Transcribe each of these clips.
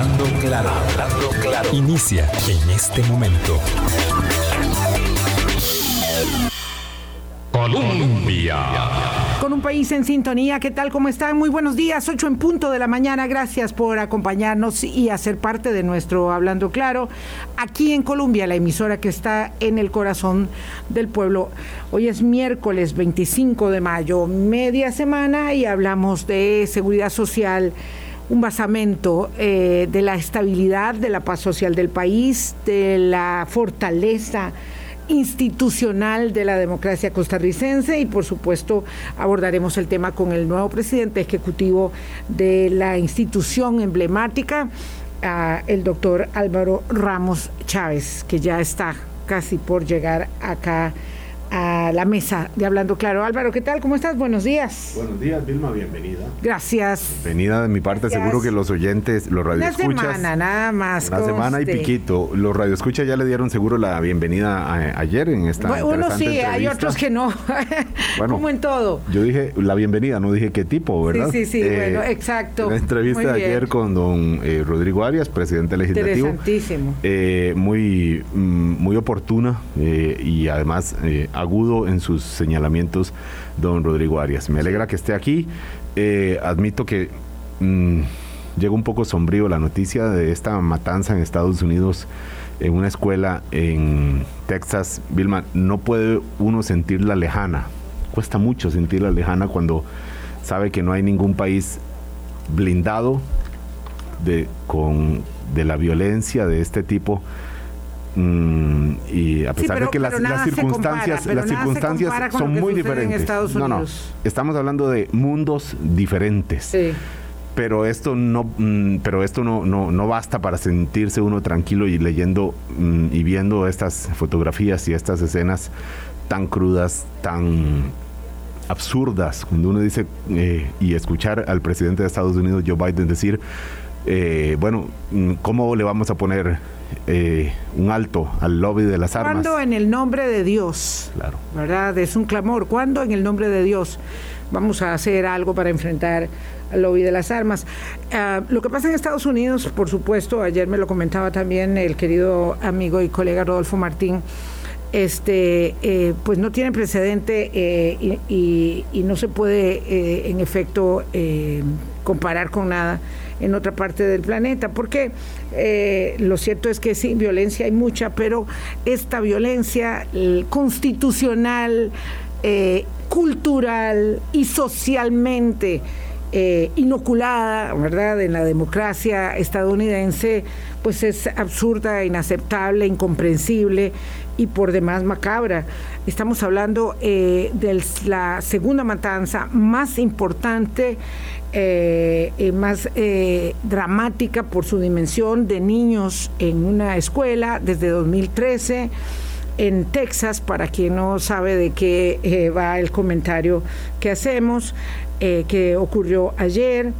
Hablando claro, hablando claro. Inicia en este momento. Colombia. Con un país en sintonía, ¿qué tal? ¿Cómo están? Muy buenos días, 8 en punto de la mañana. Gracias por acompañarnos y hacer parte de nuestro Hablando Claro aquí en Colombia, la emisora que está en el corazón del pueblo. Hoy es miércoles 25 de mayo, media semana, y hablamos de seguridad social un basamento eh, de la estabilidad, de la paz social del país, de la fortaleza institucional de la democracia costarricense y por supuesto abordaremos el tema con el nuevo presidente ejecutivo de la institución emblemática, el doctor Álvaro Ramos Chávez, que ya está casi por llegar acá a la mesa de Hablando Claro. Álvaro, ¿qué tal? ¿Cómo estás? Buenos días. Buenos días, Vilma, bienvenida. Gracias. Bienvenida de mi parte, seguro que los oyentes, los radioescuchas... Una semana, nada más. Una semana y piquito. Los radioescuchas ya le dieron seguro la bienvenida ayer en esta bueno, Uno sí, hay otros que no. bueno, Como en todo. Yo dije la bienvenida, no dije qué tipo, ¿verdad? Sí, sí, sí, eh, bueno, exacto. La entrevista de ayer con don eh, Rodrigo Arias, presidente legislativo. Interesantísimo. Eh, muy, mm, muy oportuna y además agudo en sus señalamientos don Rodrigo Arias. Me alegra que esté aquí. Eh, admito que mm, llega un poco sombrío la noticia de esta matanza en Estados Unidos en una escuela en Texas. Vilma, no puede uno sentirla lejana. Cuesta mucho sentirla lejana cuando sabe que no hay ningún país blindado de, con, de la violencia de este tipo Mm, y a pesar de que las, circunstancias, las circunstancias son muy diferentes. No, no, estamos hablando de mundos diferentes. Pero esto no, mm, pero esto no, no, no, basta para sentirse uno tranquilo y leyendo mm, y viendo estas fotografías y estas escenas tan crudas, tan absurdas. Cuando uno dice eh, y escuchar al presidente de Estados Unidos, Joe Biden, decir, eh, bueno, ¿cómo le vamos a poner eh, un alto al lobby de las armas. ¿Cuándo en el nombre de Dios? Claro. ¿Verdad? Es un clamor. ¿Cuándo en el nombre de Dios vamos a hacer algo para enfrentar al lobby de las armas? Ah, lo que pasa en Estados Unidos, por supuesto, ayer me lo comentaba también el querido amigo y colega Rodolfo Martín, este, eh, pues no tiene precedente eh, y, y, no se puede, en efecto, comparar con nada en otra parte del planeta, porque eh, lo cierto es que sí, violencia hay mucha, pero esta violencia constitucional, eh, cultural y socialmente eh, inoculada, ¿verdad?, en la democracia estadounidense, pues es absurda, inaceptable, incomprensible y por demás macabra. Estamos hablando de la segunda matanza más importante eh, eh, más eh, dramática por su dimensión de niños en una escuela desde 2013 en Texas, para quien no sabe de qué va el comentario que hacemos, que ocurrió ayer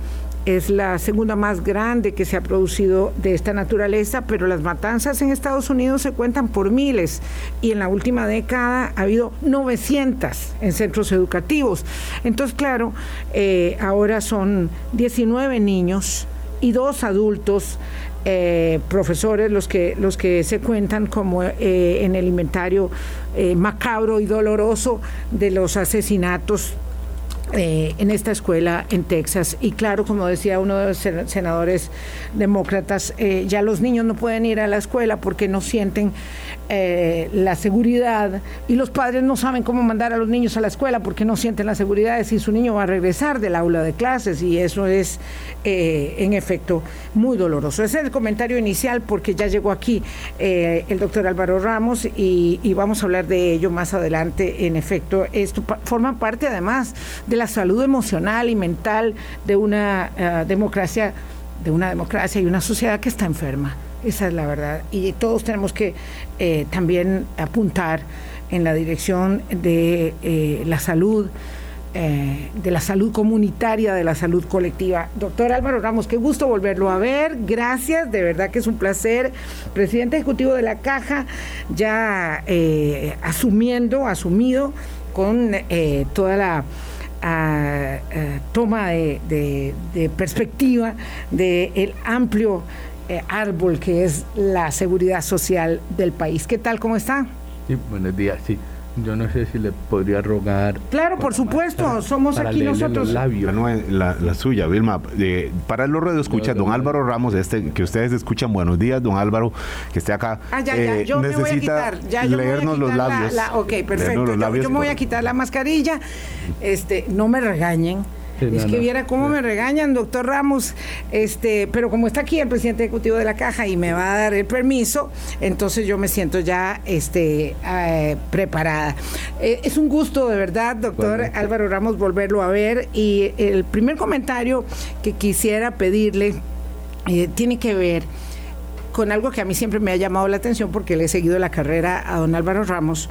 es la segunda más grande que se ha producido de esta naturaleza, pero las matanzas en Estados Unidos se cuentan por miles y en la última década ha habido 900 en centros educativos. Entonces, claro, eh, ahora son 19 niños y dos adultos eh, profesores los que los que se cuentan como eh, en el inventario macabro y doloroso de los asesinatos eh, en esta escuela en Texas. Y claro, como decía uno de los senadores demócratas, eh, ya los niños no pueden ir a la escuela porque no sienten eh, la seguridad y los padres no saben cómo mandar a los niños a la escuela porque no sienten la seguridad de si su niño va a regresar del aula de clases y eso es en efecto muy doloroso. Ese es el comentario inicial porque ya llegó aquí el doctor Álvaro Ramos y, vamos a hablar de ello más adelante. En efecto, esto forma parte además de la salud emocional y mental de una eh, democracia, de una democracia y una sociedad que está enferma. Esa es la verdad. Y todos tenemos que eh, también apuntar en la dirección de eh, la salud, de la salud comunitaria, de la salud colectiva. Doctor Álvaro Ramos, qué gusto volverlo a ver. Gracias, de verdad que es un placer. Presidente Ejecutivo de la Caja, ya asumiendo, asumido con toda la a, toma de, perspectiva del amplio eh, árbol que es la seguridad social del país. ¿Qué tal? ¿Cómo está? Sí, buenos días, sí. Yo no sé si le podría rogar. Claro, por supuesto, somos aquí nosotros. La, la, suya, Vilma. Eh, para el radio escucha, don Álvaro Ramos, este que ustedes escuchan, buenos días, don Álvaro, que esté acá. Ah, ya, ya, yo me voy a quitar. Ya, yo leernos los labios. ok, perfecto. yo, me voy a quitar la mascarilla. Este, no me regañen es que viera cómo me regañan, doctor Ramos, este, pero como está aquí el presidente ejecutivo de la caja y me va a dar el permiso, entonces yo me siento ya este, eh, preparada. Eh, es un gusto, de verdad, doctor Álvaro Ramos, volverlo a ver. Y el primer comentario que quisiera pedirle eh, tiene que ver con algo que a mí siempre me ha llamado la atención porque le he seguido la carrera a don Álvaro Ramos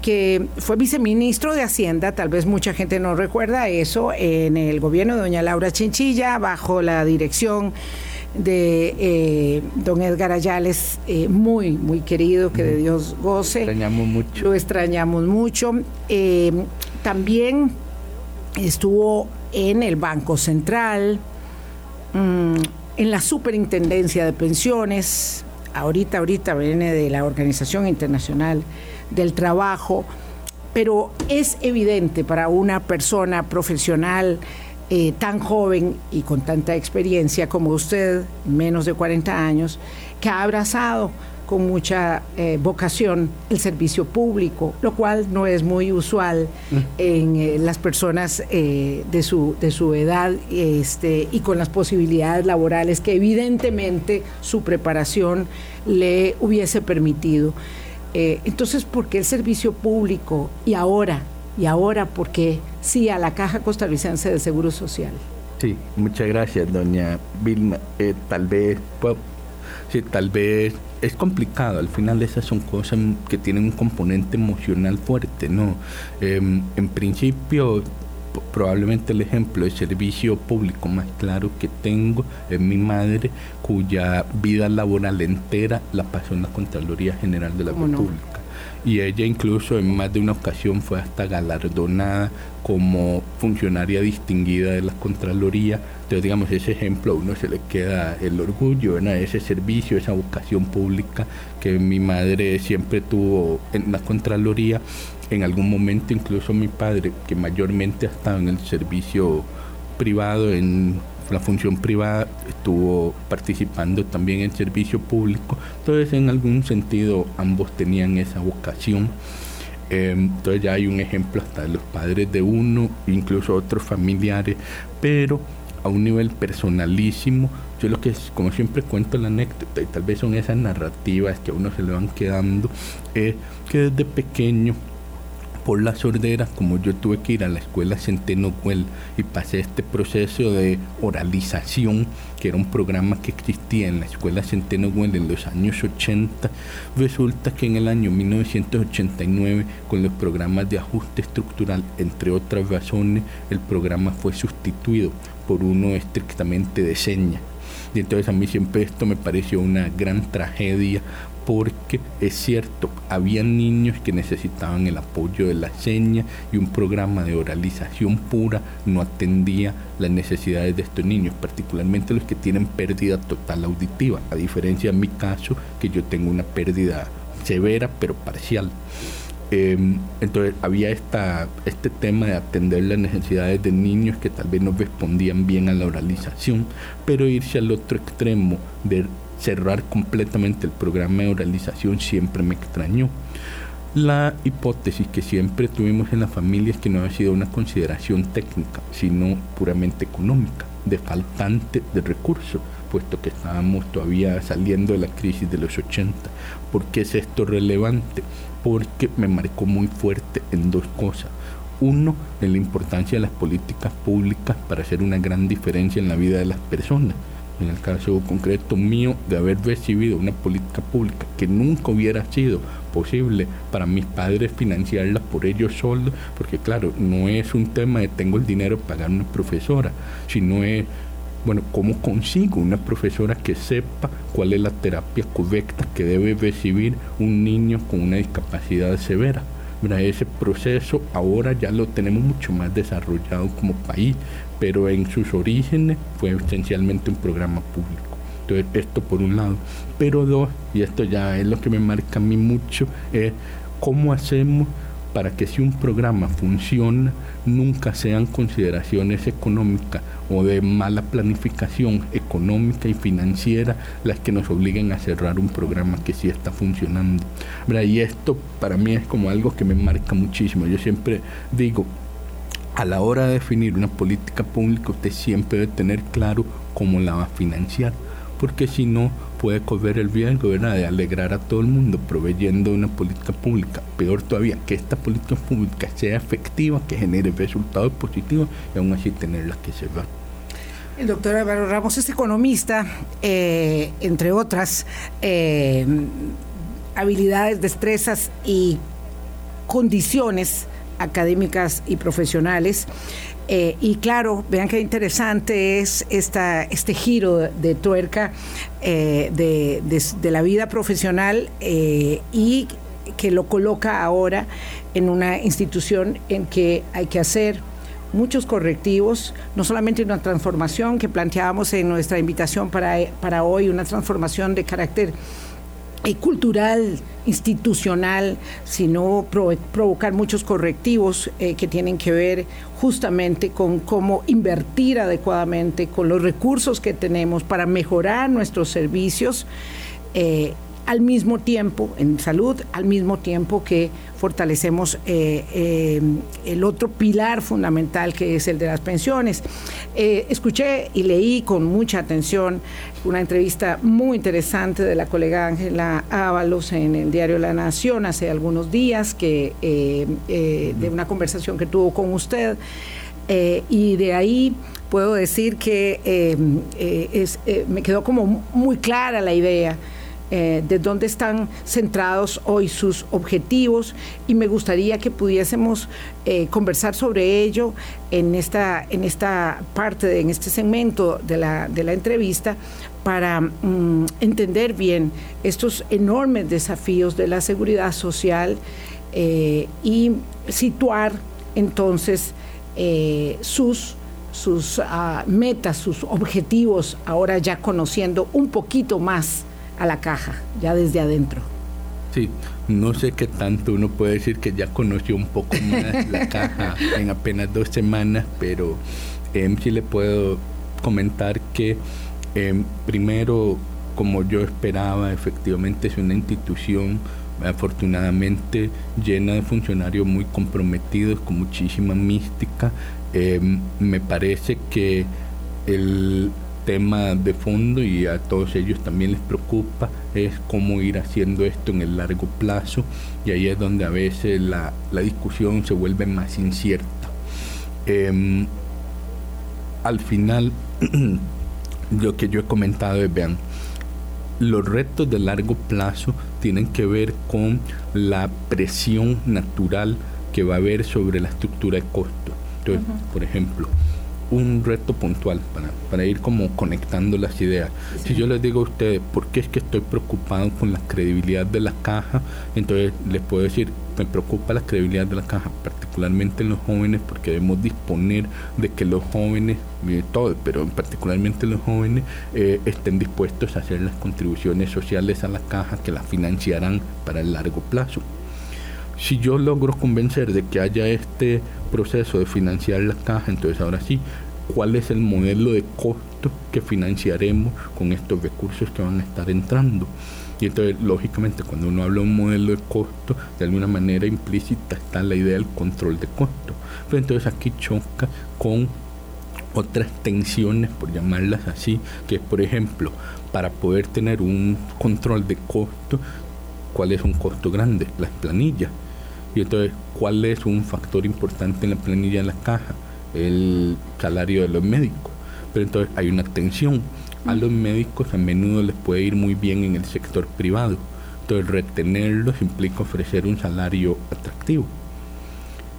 que fue viceministro de Hacienda, tal vez mucha gente no recuerda eso, en el gobierno de doña Laura Chinchilla, bajo la dirección de eh, don Edgar Ayales, eh, muy, muy querido, que de Dios goce. Lo extrañamos mucho. Lo extrañamos mucho. Eh, también estuvo en el Banco Central, mm, en la Superintendencia de Pensiones, ahorita, ahorita viene de la Organización Internacional del trabajo, pero es evidente para una persona profesional eh, tan joven y con tanta experiencia como usted, menos de 40 años, que ha abrazado con mucha eh, vocación el servicio público, lo cual no es muy usual mm. en eh, las personas de, su, de su edad este, y con las posibilidades laborales que evidentemente su preparación le hubiese permitido. Eh, entonces, ¿por qué el servicio público? Y ahora, y ahora, ¿por qué sí a la Caja Costarricense de Seguro Social? Sí, muchas gracias, doña Vilma. Eh, tal vez, sí, tal vez es complicado. Al final esas son cosas que tienen un componente emocional fuerte, ¿no? Em, en principio, probablemente el ejemplo de servicio público más claro que tengo es mi madre, cuya vida laboral entera la pasó en la Contraloría General de la República. Y ella incluso en más de una ocasión fue hasta galardonada como funcionaria distinguida de la Contraloría. Entonces, digamos, ese ejemplo a uno se le queda el orgullo, ese servicio, esa vocación pública que mi madre siempre tuvo en la Contraloría en algún momento incluso mi padre, que mayormente ha estado en el servicio privado, en la función privada, estuvo participando también en servicio público. Entonces, en algún sentido, ambos tenían esa vocación. Em, entonces ya hay un ejemplo hasta de los padres de uno, incluso otros familiares, pero a un nivel personalísimo. Yo lo que como siempre cuento la anécdota, y tal vez son esas narrativas que a uno se le van quedando, es que desde pequeño por la sordera, como yo tuve que ir a la escuela Centeno Well y pasé este proceso de oralización, que era un programa que existía en la escuela Centeno Well en los años 80, resulta que en el año 1989, con los programas de ajuste estructural, entre otras razones, el programa fue sustituido por uno estrictamente de señas. Y entonces a mí siempre esto me pareció una gran tragedia porque es cierto, había niños que necesitaban el apoyo de la seña y un programa de oralización pura no atendía las necesidades de estos niños, particularmente los que tienen pérdida total auditiva, a diferencia de mi caso, que yo tengo una pérdida severa pero parcial. Em, entonces había esta, este tema de atender las necesidades de niños que tal vez no respondían bien a la oralización, pero irse al otro extremo de cerrar completamente el programa de oralización siempre me extrañó. La hipótesis que siempre tuvimos en la familia es que no había sido una consideración técnica, sino puramente económica, de faltante de recursos, puesto que estábamos todavía saliendo de la crisis de los 80. ¿Por qué es esto relevante? Porque me marcó muy fuerte en dos cosas. Uno, en la importancia de las políticas públicas para hacer una gran diferencia en la vida de las personas en el caso concreto mío, de haber recibido una política pública que nunca hubiera sido posible para mis padres financiarla por ellos solos, porque claro, no es un tema de tengo el dinero para pagar una profesora, sino es, bueno, ¿cómo consigo una profesora que sepa cuál es la terapia correcta que debe recibir un niño con una discapacidad severa? Ese proceso ahora ya lo tenemos mucho más desarrollado como país, pero en sus orígenes fue esencialmente un programa público. Entonces, esto por un lado. Pero dos, y esto ya es lo que me marca a mí mucho, es cómo hacemos para que si un programa funciona, nunca sean consideraciones económicas o de mala planificación económica y financiera las que nos obliguen a cerrar un programa que sí está funcionando. Y esto para mí es como algo que me marca muchísimo. Yo siempre digo, a la hora de definir una política pública, usted siempre debe tener claro cómo la va a financiar, porque si no, puede correr el riesgo de alegrar a todo el mundo proveyendo una política pública. Peor todavía, que esta política pública sea efectiva, que genere resultados positivos y aún así tenerla que cerrar. El doctor Álvaro Ramos es economista, eh, entre otras eh, habilidades, destrezas y condiciones académicas y profesionales. Eh, y claro, vean qué interesante es esta, este giro de tuerca eh, de, la vida profesional eh, y que lo coloca ahora en una institución en que hay que hacer muchos correctivos, no solamente una transformación que planteábamos en nuestra invitación para, para hoy, una transformación de carácter cultural, institucional, sino provocar muchos correctivos eh, que tienen que ver justamente con cómo invertir adecuadamente con los recursos que tenemos para mejorar nuestros servicios. Eh, al mismo tiempo, en salud, al mismo tiempo que fortalecemos eh, eh, el otro pilar fundamental que es el de las pensiones. Eh, escuché y leí con mucha atención una entrevista muy interesante de la colega Ángela Ábalos en el diario La Nación hace algunos días, que, de una conversación que tuvo con usted, y de ahí puedo decir que me quedó como muy clara la idea eh, de dónde están centrados hoy sus objetivos y me gustaría que pudiésemos eh, conversar sobre ello en esta, en esta parte, en este segmento de la, de la entrevista para mm, entender bien estos enormes desafíos de la seguridad social eh, y situar entonces sus sus ah, metas, sus objetivos, ahora ya conociendo un poquito más a la caja, ya desde adentro. Sí, no sé qué tanto uno puede decir que ya conoció un poco más la caja en apenas dos semanas, pero eh, sí le puedo comentar que em, primero, como yo esperaba, efectivamente es una institución afortunadamente llena de funcionarios muy comprometidos, con muchísima mística. Em, me parece que el, tema de fondo y a todos ellos también les preocupa es cómo ir haciendo esto en el largo plazo y ahí es donde a veces la, discusión se vuelve más incierta. Em, al final, lo que yo he comentado es, vean, los retos de largo plazo tienen que ver con la presión natural que va a haber sobre la estructura de costo. Entonces, por ejemplo, un reto puntual para, para ir como conectando las ideas. Si yo les digo a ustedes, ¿por qué es que estoy preocupado con la credibilidad de la caja? Entonces les puedo decir, me preocupa la credibilidad de la caja, particularmente en los jóvenes, porque debemos disponer de que los jóvenes, todo, pero particularmente los jóvenes, eh, estén dispuestos a hacer las contribuciones sociales a la caja que la financiarán para el largo plazo. Si yo logro convencer de que haya este proceso de financiar la caja, entonces ahora sí, ¿cuál es el modelo de costo que financiaremos con estos recursos que van a estar entrando? Y entonces, lógicamente, cuando uno habla de un modelo de costo, de alguna manera implícita está la idea del control de costo. Pero entonces aquí choca con otras tensiones, por llamarlas así, que es, por ejemplo, para poder tener un control de costo, ¿cuál es un costo grande? Las planillas. Y entonces, ¿cuál es un factor importante en la planilla de la caja? El salario de los médicos. Pero entonces hay una tensión. A los médicos a menudo les puede ir muy bien en el sector privado. Entonces, retenerlos implica ofrecer un salario atractivo.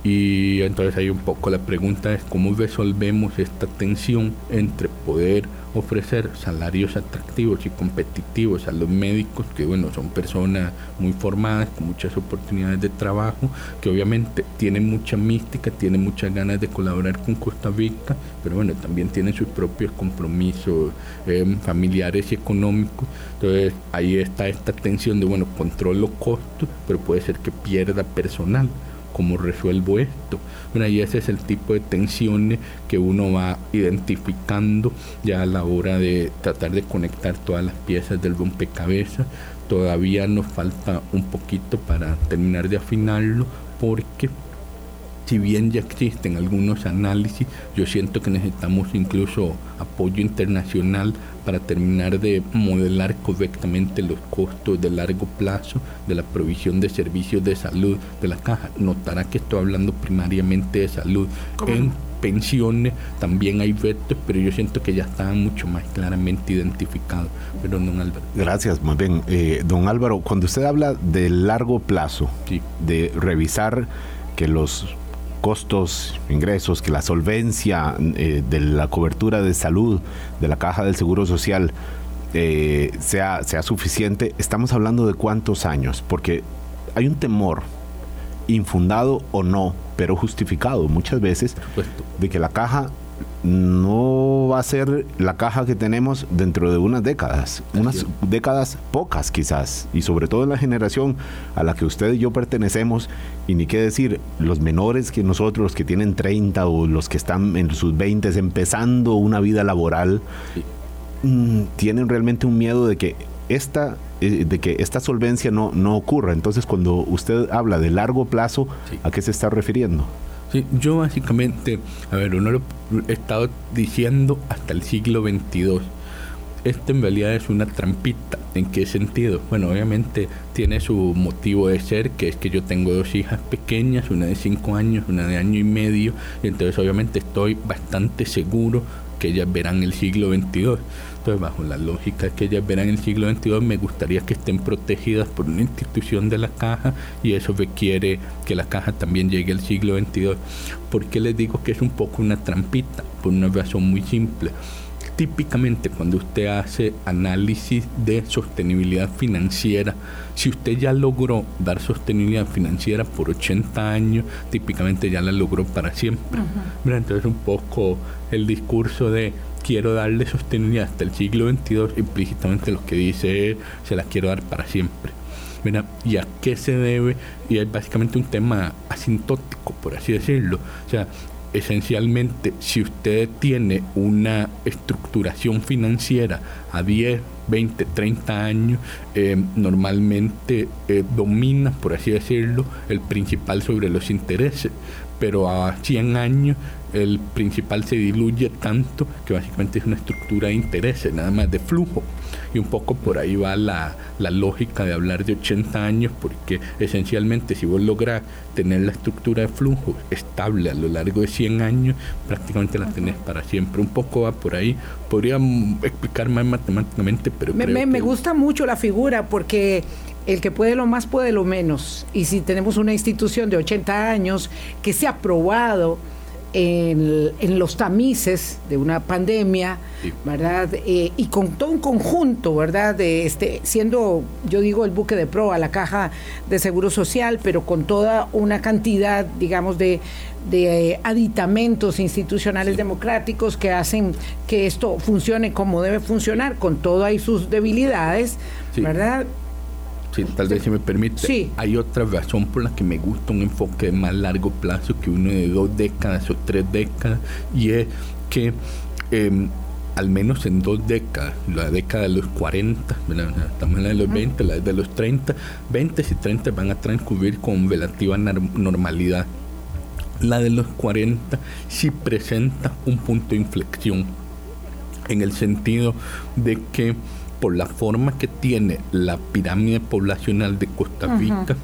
Y entonces ahí un poco la pregunta es cómo resolvemos esta tensión entre poder ofrecer salarios atractivos y competitivos a los médicos, que bueno, son personas muy formadas, con muchas oportunidades de trabajo, que obviamente tienen mucha mística, tienen muchas ganas de colaborar con Costa Rica, pero bueno, también tienen sus propios compromisos eh, familiares y económicos. Entonces ahí está esta tensión de, bueno, controlo costos, pero puede ser que pierda personal. ¿Cómo resuelvo esto? Bueno, y ese es el tipo de tensiones que uno va identificando ya a la hora de tratar de conectar todas las piezas del rompecabezas. Todavía nos falta un poquito para terminar de afinarlo porque si bien ya existen algunos análisis, yo siento que necesitamos incluso apoyo internacional para terminar de modelar correctamente los costos de largo plazo de la provisión de servicios de salud de la caja. Notará que estoy hablando primariamente de salud. En pensiones también hay retos, pero yo siento que ya están mucho más claramente identificados. Pero don Álvaro. Gracias, muy bien. Eh, don Álvaro, cuando usted habla de largo plazo, de revisar que los costos, ingresos, que la solvencia eh, de la cobertura de salud de la caja del Seguro Social eh, sea, sea suficiente, estamos hablando de cuántos años, porque hay un temor infundado o no, pero justificado muchas veces, de que la caja no va a ser la caja que tenemos dentro de unas décadas, unas décadas pocas quizás, y sobre todo en la generación a la que usted y yo pertenecemos, y ni qué decir, los menores que nosotros, los que tienen 30 o los que están en sus 20 empezando una vida laboral, mm, tienen realmente un miedo de que esta eh, de que esta solvencia no, no ocurra. Entonces, cuando usted habla de largo plazo, ¿a qué se está refiriendo? Sí, yo básicamente, a ver, uno lo he estado diciendo hasta el siglo XXII. Esto en realidad es una trampita. ¿En qué sentido? Bueno, obviamente tiene su motivo de ser, que es que yo tengo dos hijas pequeñas, una de cinco años, una de año y medio, y entonces obviamente estoy bastante seguro que ellas verán el siglo XXII. Bajo la lógica que ellas verán el siglo XXII, me gustaría que estén protegidas por una institución de la caja y eso requiere que la caja también llegue al siglo XXII. ¿Por qué les digo que es un poco una trampita? Por una razón muy simple. Típicamente cuando usted hace análisis de sostenibilidad financiera, si usted ya logró dar sostenibilidad financiera por 80 años, típicamente ya la logró para siempre. Entonces un poco el discurso de quiero darle sostenibilidad hasta el siglo XXII, implícitamente lo que dice es, se la quiero dar para siempre. ¿Y a qué se debe? Y es básicamente un tema asintótico, por así decirlo. O sea, esencialmente, si usted tiene una estructuración financiera a 10, 20, 30 años, eh, normalmente eh, domina, por así decirlo, el principal sobre los intereses, pero a 100 años el principal se diluye tanto que básicamente es una estructura de intereses, nada más de flujo. Y un poco por ahí va la, lógica de hablar de 80 años, porque esencialmente si vos logras tener la estructura de flujo estable a lo largo de 100 años, prácticamente la tenés para siempre. Un poco va por ahí. Podría explicar más matemáticamente, pero... Me, me, me gusta mucho la figura porque el que puede lo más puede lo menos. Y si tenemos una institución de 80 años que se ha probado en, los tamices de una pandemia, ¿verdad? Eh, y con todo un conjunto, ¿verdad? De este, siendo, yo digo, el buque de proa, la caja de seguro social, pero con toda una cantidad, digamos, de, de aditamentos institucionales democráticos que hacen que esto funcione como debe funcionar, con todas sus debilidades, ¿verdad? Sí, tal vez si me permite. Hay otra razón por la que me gusta un enfoque de más largo plazo que uno de dos décadas o tres décadas, y es que em, al menos en dos décadas, la década de los 40, estamos en la de los 20, la de los 30, 20 y 30 van a transcurrir con relativa normalidad. La de los 40 sí presenta un punto de inflexión, en el sentido de que por la forma que tiene la pirámide poblacional de Costa Rica,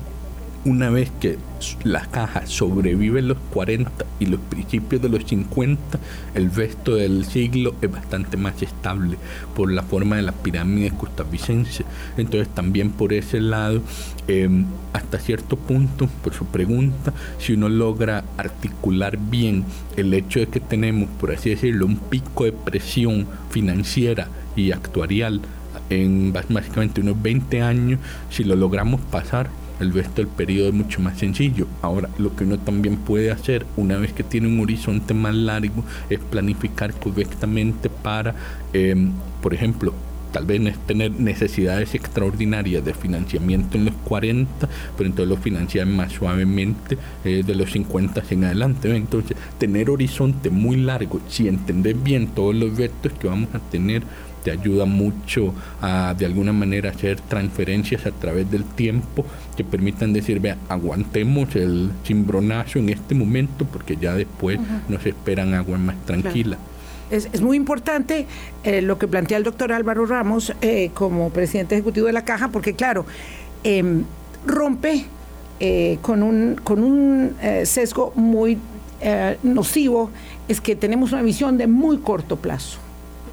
una vez que la caja sobrevive los 40 y los principios de los 50, el resto del siglo es bastante más estable por la forma de la pirámide costarricense. Entonces también por ese lado, em, hasta cierto punto, por su pregunta, si uno logra articular bien el hecho de que tenemos, por así decirlo, un pico de presión financiera y actuarial en básicamente unos 20 años, si lo logramos pasar, el resto del periodo es mucho más sencillo. Ahora, lo que uno también puede hacer una vez que tiene un horizonte más largo es planificar correctamente para, em, por ejemplo, tal vez tener necesidades extraordinarias de financiamiento en los 40, pero entonces lo financian más suavemente eh, de los 50 en adelante. Entonces, tener horizonte muy largo, si entender bien todos los retos que vamos a tener, te ayuda mucho a de alguna manera hacer transferencias a través del tiempo que permitan decir, vea, aguantemos el cimbronazo en este momento porque ya después nos esperan agua más tranquila. Es, muy importante eh, lo que plantea el doctor Álvaro Ramos eh, como presidente ejecutivo de la Caja, porque claro, em, rompe eh, con un, con un sesgo muy nocivo, es que tenemos una visión de muy corto plazo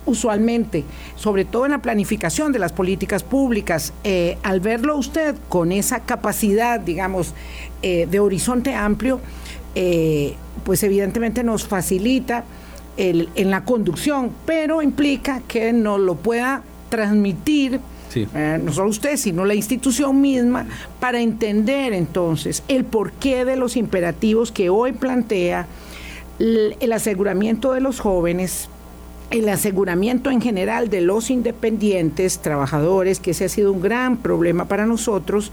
usualmente, sobre todo en la planificación de las políticas públicas, eh, al verlo usted con esa capacidad, digamos, eh, de horizonte amplio, eh, pues evidentemente nos facilita en la conducción, pero implica que nos lo pueda transmitir. no solo usted, sino la institución misma, para entender entonces el porqué de los imperativos que hoy plantea el aseguramiento de los jóvenes el aseguramiento en general de los independientes, trabajadores, que ese ha sido un gran problema para nosotros,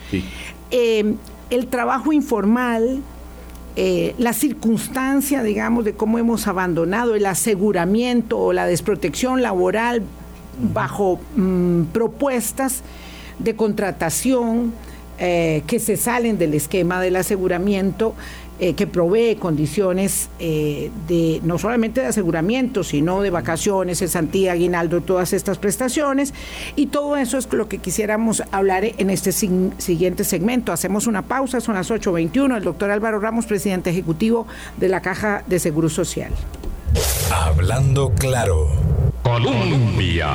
eh, el trabajo informal, eh, la circunstancia, digamos, de cómo hemos abandonado el aseguramiento o la desprotección laboral bajo mm, propuestas de contratación eh, que se salen del esquema del aseguramiento eh, que provee condiciones eh, de no solamente de aseguramiento, sino de vacaciones, cesantía, aguinaldo, todas estas prestaciones. Y todo eso es lo que quisiéramos hablar en este siguiente segmento. Hacemos una pausa, son las 8.21. El doctor Álvaro Ramos, presidente ejecutivo de la Caja de Seguro Social. Hablando claro. Colombia.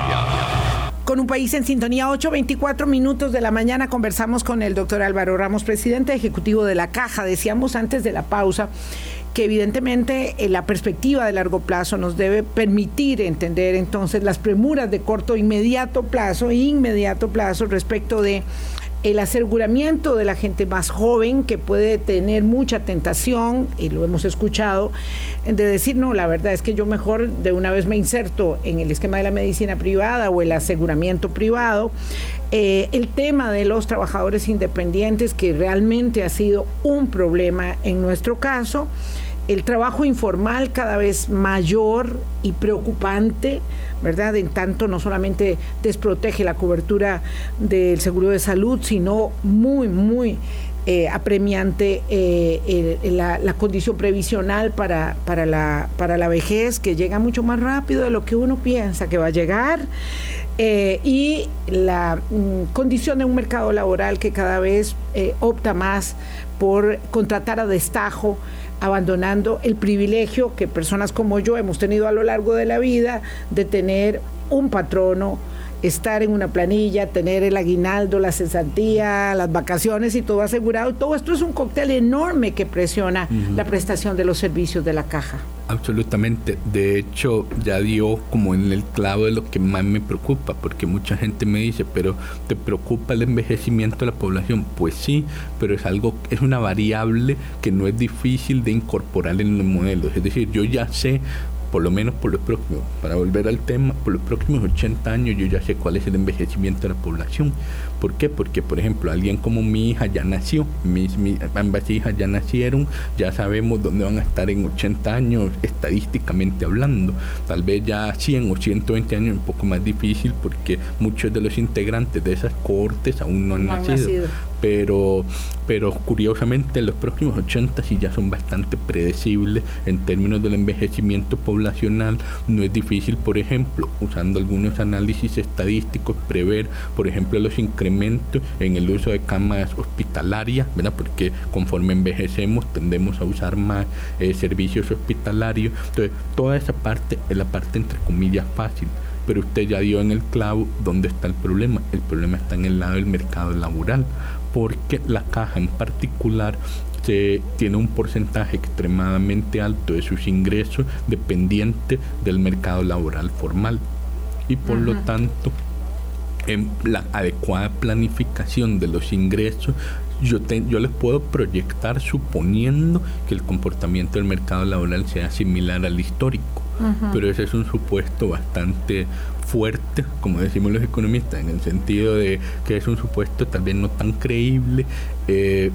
Con un país en sintonía, 8.24 minutos de la mañana conversamos con el doctor Álvaro Ramos, presidente ejecutivo de la Caja. Decíamos antes de la pausa que evidentemente eh, la perspectiva de largo plazo nos debe permitir entender entonces las premuras de corto inmediato plazo, inmediato plazo respecto de el aseguramiento de la gente más joven que puede tener mucha tentación, y lo hemos escuchado, de decir, no, la verdad es que yo mejor de una vez me inserto en el esquema de la medicina privada o el aseguramiento privado. Eh, el tema de los trabajadores independientes, que realmente ha sido un problema en nuestro caso, el trabajo informal cada vez mayor y preocupante, ¿verdad? En tanto no solamente desprotege la cobertura del seguro de salud, sino muy, muy eh, apremiante eh, la, condición previsional para, para, la, para la vejez, que llega mucho más rápido de lo que uno piensa que va a llegar. Eh, y la mm, condición de un mercado laboral que cada vez opta más por contratar a destajo abandonando el privilegio que personas como yo hemos tenido a lo largo de la vida de tener un patrono, estar en una planilla, tener el aguinaldo, la cesantía, las vacaciones y todo asegurado. Todo esto es un cóctel enorme que presiona la prestación de los servicios de la caja. Absolutamente. De hecho, ya dio como en el clavo de lo que más me preocupa, porque mucha gente me dice, pero ¿te preocupa el envejecimiento de la población? Pues sí, pero es algo, es una variable que no es difícil de incorporar en los modelos. Es decir, yo ya sé por lo menos por los próximos, para volver al tema, por los próximos 80 años yo ya sé cuál es el envejecimiento de la población. ¿Por qué? Porque, por ejemplo, alguien como mi hija ya nació, mis, ambas hijas ya nacieron, ya sabemos dónde van a estar en 80 años estadísticamente hablando. Tal vez ya 100 o 120 años es un poco más difícil porque muchos de los integrantes de esas cohortes aún no han, nacido. Pero, pero curiosamente los próximos 80 sí ya son bastante predecibles en términos del envejecimiento poblacional. No es difícil, por ejemplo, usando algunos análisis estadísticos, prever, por ejemplo, los incrementos en el uso de camas hospitalarias, ¿verdad? porque conforme envejecemos tendemos a usar más eh, servicios hospitalarios. Entonces, toda esa parte es la parte entre comillas fácil pero usted ya dio en el clavo dónde está el problema. El problema está en el lado del mercado laboral porque la caja en particular tiene un porcentaje extremadamente alto de sus ingresos dependiente del mercado laboral formal. Y por lo tanto en la adecuada planificación de los ingresos yo, yo les puedo proyectar suponiendo que el comportamiento del mercado laboral sea similar al histórico. Pero ese es un supuesto bastante fuerte, como decimos los economistas, en el sentido de que es un supuesto tal vez no tan creíble eh,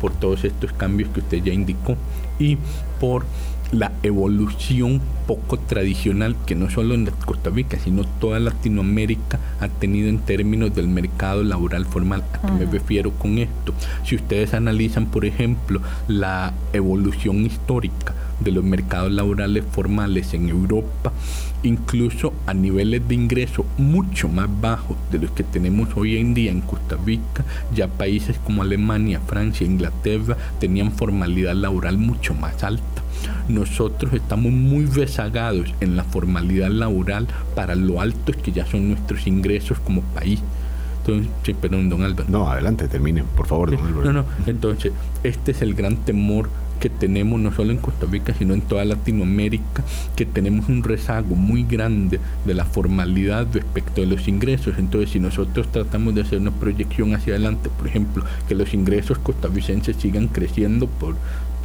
por todos estos cambios que usted ya indicó y por la evolución poco tradicional que no solo en Costa Rica, sino toda Latinoamérica ha tenido en términos del mercado laboral formal. ¿A qué me refiero con esto? Si ustedes analizan, por ejemplo, la evolución histórica de los mercados laborales formales en Europa, incluso a niveles de ingreso mucho más bajos de los que tenemos hoy en día en Costa Rica, ya países como Alemania, Francia, Inglaterra tenían formalidad laboral mucho más alta. Nosotros estamos muy rezagados en la formalidad laboral para lo altos que ya son nuestros ingresos como país. Entonces, perdón, don Álvaro. No, adelante, termine, por favor, don Álvaro. No, no, entonces, este es el gran temor que tenemos no solo en Costa Rica, sino en toda Latinoamérica, que tenemos un rezago muy grande de la formalidad respecto de los ingresos. Entonces, si nosotros tratamos de hacer una proyección hacia adelante, por ejemplo, que los ingresos costarricenses sigan creciendo por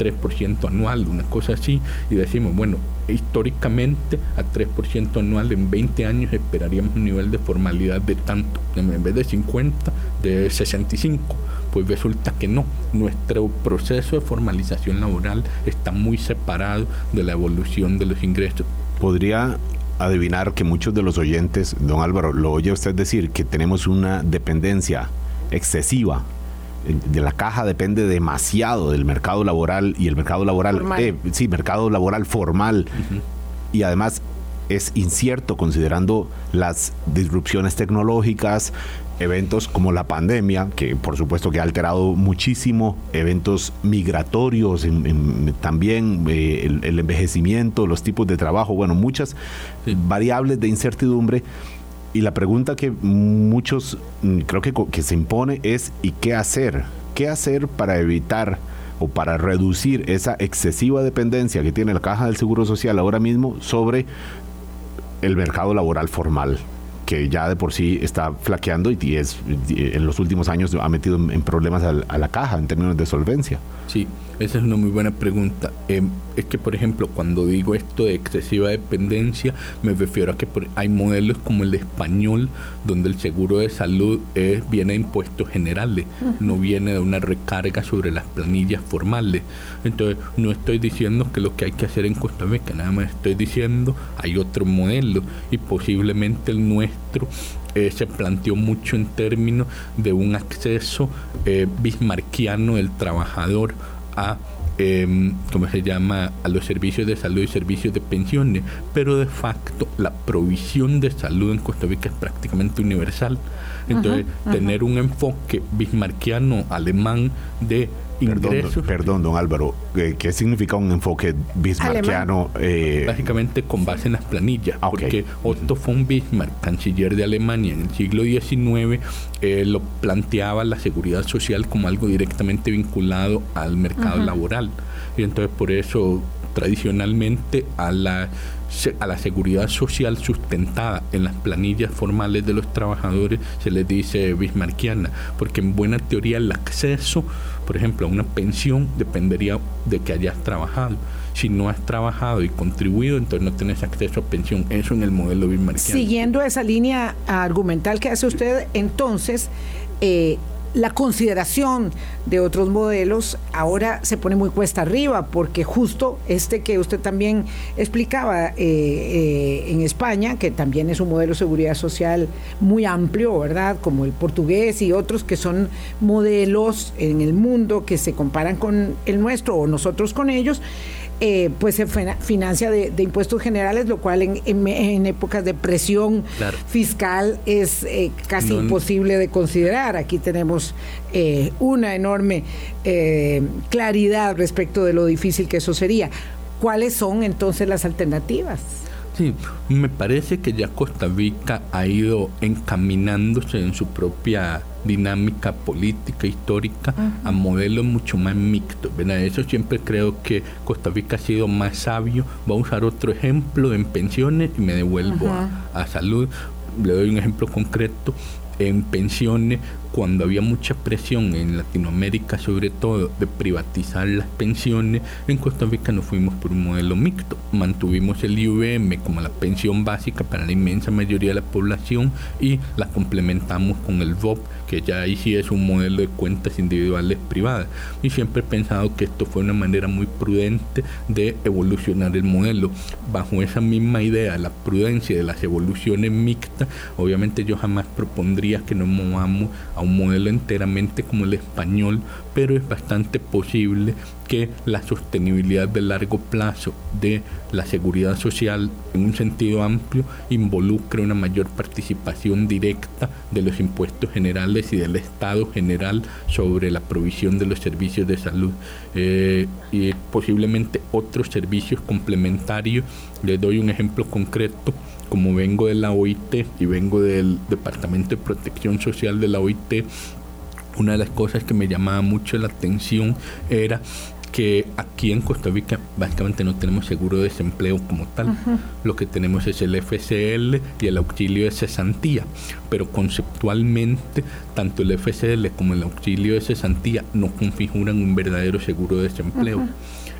3% anual, una cosa así, y decimos, bueno, históricamente a 3% anual en 20 años esperaríamos un nivel de formalidad de tanto, en vez de 50, de 65 pues resulta que no. Nuestro proceso de formalización laboral está muy separado de la evolución de los ingresos. Podría adivinar que muchos de los oyentes, don Álvaro, lo oye usted decir que tenemos una dependencia excesiva de la caja depende demasiado del mercado laboral y el mercado laboral, eh, sí, mercado laboral formal. Y además es incierto considerando las disrupciones tecnológicas, eventos como la pandemia, que por supuesto que ha alterado muchísimo, eventos migratorios, también eh, el, envejecimiento, los tipos de trabajo, bueno, muchas variables de incertidumbre. Y la pregunta que muchos mm, creo que, que se impone es ¿y qué hacer? ¿Qué hacer para evitar o para reducir esa excesiva dependencia que tiene la Caja del Seguro Social ahora mismo sobre el mercado laboral formal? que ya de por sí está flaqueando y es, en los últimos años ha metido en problemas a la caja en términos de solvencia. Sí, esa es una muy buena pregunta. Em, es que, por ejemplo, cuando digo esto de excesiva dependencia, me refiero a que hay modelos como el español, donde el seguro de salud es, viene de impuestos generales, no viene de una recarga sobre las planillas formales. Entonces, no estoy diciendo que lo que hay que hacer en Costa Rica, nada más estoy diciendo hay otro modelo y posiblemente el nuestro eh, se planteó mucho en términos de un acceso eh, bismarquiano del trabajador a eh, ¿cómo se llama?, a los servicios de salud y servicios de pensiones, pero de facto la provisión de salud en Costa Rica es prácticamente universal. Entonces, tener un enfoque bismarquiano alemán de Perdón, don Álvaro, eh, ¿qué significa un enfoque bismarckiano? Eh? Básicamente con base en las planillas, ah, porque Otto von Bismarck, canciller de Alemania en el siglo XIX, eh, lo planteaba la seguridad social como algo directamente vinculado al mercado laboral. Y entonces por eso tradicionalmente a la a la seguridad social sustentada en las planillas formales de los trabajadores se les dice bismarckiana, porque en buena teoría el acceso, por ejemplo, a una pensión dependería de que hayas trabajado. Si no has trabajado y contribuido, entonces no tienes acceso a pensión. Eso en el modelo bismarckiano. Siguiendo esa línea argumental que hace usted, entonces, eh, la consideración de otros modelos ahora se pone muy cuesta arriba, porque justo este que usted también explicaba eh, eh, en España, que también es un modelo de seguridad social muy amplio, ¿verdad? Como el portugués y otros que son modelos en el mundo que se comparan con el nuestro o nosotros con ellos. Eh, pues se financia de, impuestos generales, lo cual en, épocas de presión fiscal es eh, casi imposible de considerar. Aquí tenemos eh, una enorme claridad respecto de lo difícil que eso sería. ¿Cuáles son entonces las alternativas? Sí, me parece que ya Costa Rica ha ido encaminándose en su propia dinámica política, histórica, a modelos mucho más mixtos. Eso siempre creo que Costa Rica ha sido más sabio. Voy a usar otro ejemplo en pensiones y me devuelvo a salud. Le doy un ejemplo concreto en pensiones cuando había mucha presión en Latinoamérica, sobre todo, de privatizar las pensiones, en Costa Rica nos fuimos por un modelo mixto. Mantuvimos el IVM como la pensión básica para la inmensa mayoría de la población y la complementamos con el VOP, que ya ahí sí es un modelo de cuentas individuales privadas. Y siempre he pensado que esto fue una manera muy prudente de evolucionar el modelo. Bajo esa misma idea, la prudencia de las evoluciones mixtas, obviamente yo jamás propondría que nos movamos a un modelo enteramente como el español, pero es bastante posible que la sostenibilidad de largo plazo de la seguridad social en un sentido amplio involucre una mayor participación directa de los impuestos generales y del Estado general sobre la provisión de los servicios de salud eh, y posiblemente otros servicios complementarios. Les doy un ejemplo concreto como vengo de la OIT y vengo del Departamento de Protección Social de la OIT, una de las cosas que me llamaba mucho la atención era que aquí en Costa Rica básicamente no tenemos seguro de desempleo como tal. Lo que tenemos es el FCL y el auxilio de cesantía. Pero conceptualmente, tanto el FCL como el auxilio de cesantía no configuran un verdadero seguro de desempleo.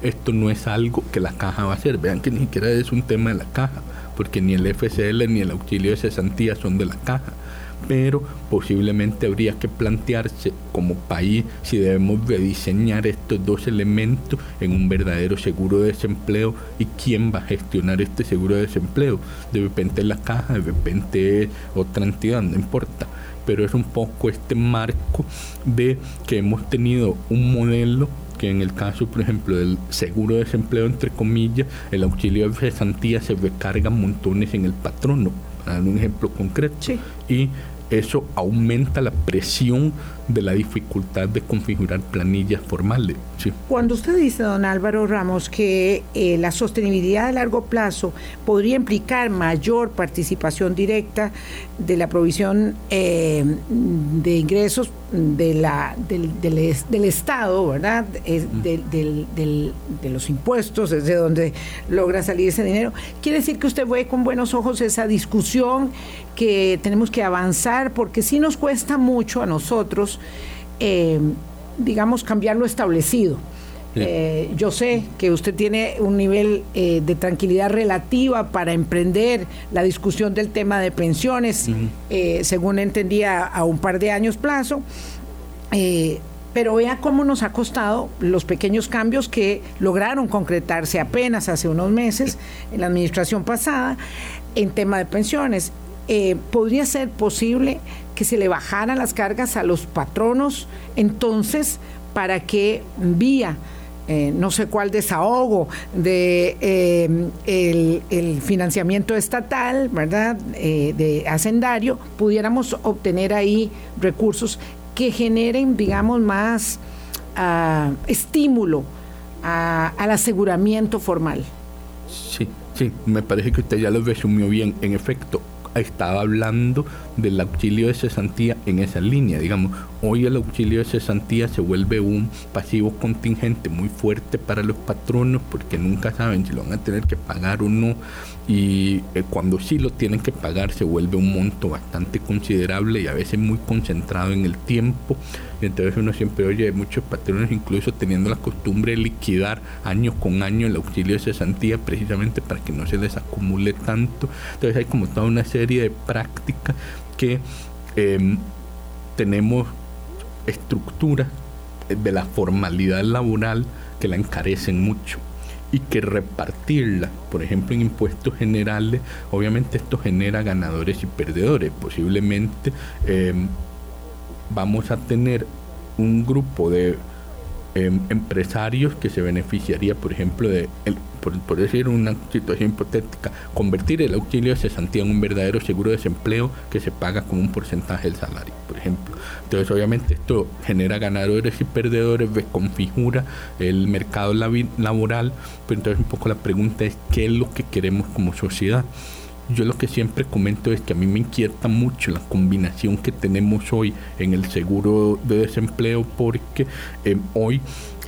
Esto no es algo que la caja va a hacer. Vean que ni siquiera es un tema de la caja porque ni el FCL ni el auxilio de cesantía son de la caja. Pero posiblemente habría que plantearse como país si debemos rediseñar estos dos elementos en un verdadero seguro de desempleo y quién va a gestionar este seguro de desempleo. De repente la caja, de repente otra entidad, no importa pero es un poco este marco de que hemos tenido un modelo en el caso, por ejemplo, del seguro de desempleo, entre comillas, el auxilio de cesantía se recarga montones en el patrono, para dar un ejemplo concreto. Y eso aumenta la presión de la dificultad de configurar planillas formales. Cuando usted dice, don Álvaro Ramos, que eh, la sostenibilidad a largo plazo podría implicar mayor participación directa de la provisión eh, de ingresos de la, del, del, Estado, ¿verdad? de los impuestos, es de donde logra salir ese dinero. Quiere decir que usted ve con buenos ojos esa discusión que tenemos que avanzar, porque sí nos cuesta mucho a nosotros, eh, digamos, cambiar lo establecido. Eh, yo sé que usted tiene un nivel eh, de tranquilidad relativa para emprender la discusión del tema de pensiones, según entendía, a un par de años plazo. pero vea cómo nos ha costado los pequeños cambios que lograron concretarse apenas hace unos meses en la administración pasada en tema de pensiones. Podría ser posible que se le bajaran las cargas a los patronos entonces para que vía eh, no sé cuál desahogo de eh, el, financiamiento estatal, ¿verdad? de hacendario, pudiéramos obtener ahí recursos que generen, digamos, más ah, estímulo al aseguramiento formal. Sí, sí, me parece que usted ya lo resumió bien. En efecto, estaba hablando del auxilio de cesantía en esa línea. Digamos, hoy el auxilio de cesantía se vuelve un pasivo contingente muy fuerte para los patronos porque nunca saben si lo van a tener que pagar o no. Y eh, cuando sí lo tienen que pagar se vuelve un monto bastante considerable y a veces muy concentrado en el tiempo. Y entonces uno siempre oye muchos patrones incluso teniendo la costumbre de liquidar año con año el auxilio de cesantía precisamente para que no se les acumule tanto. Entonces hay como toda una serie de prácticas que em, tenemos estructuras de la formalidad laboral que la encarecen mucho y que repartirla, por ejemplo, en impuestos generales, obviamente esto genera ganadores y perdedores. Posiblemente em, vamos a tener un grupo de em, empresarios que se beneficiaría, por ejemplo, de por, decir una situación hipotética, convertir el auxilio de cesantía en un verdadero seguro de desempleo que se paga con un porcentaje del salario, por ejemplo. Entonces, obviamente, esto genera ganadores y perdedores, configura el mercado laboral, pero entonces un poco la pregunta es, ¿qué es lo que queremos como sociedad? Yo lo que siempre comento es que a mí me inquieta mucho la combinación que tenemos hoy en el seguro de desempleo porque eh, hoy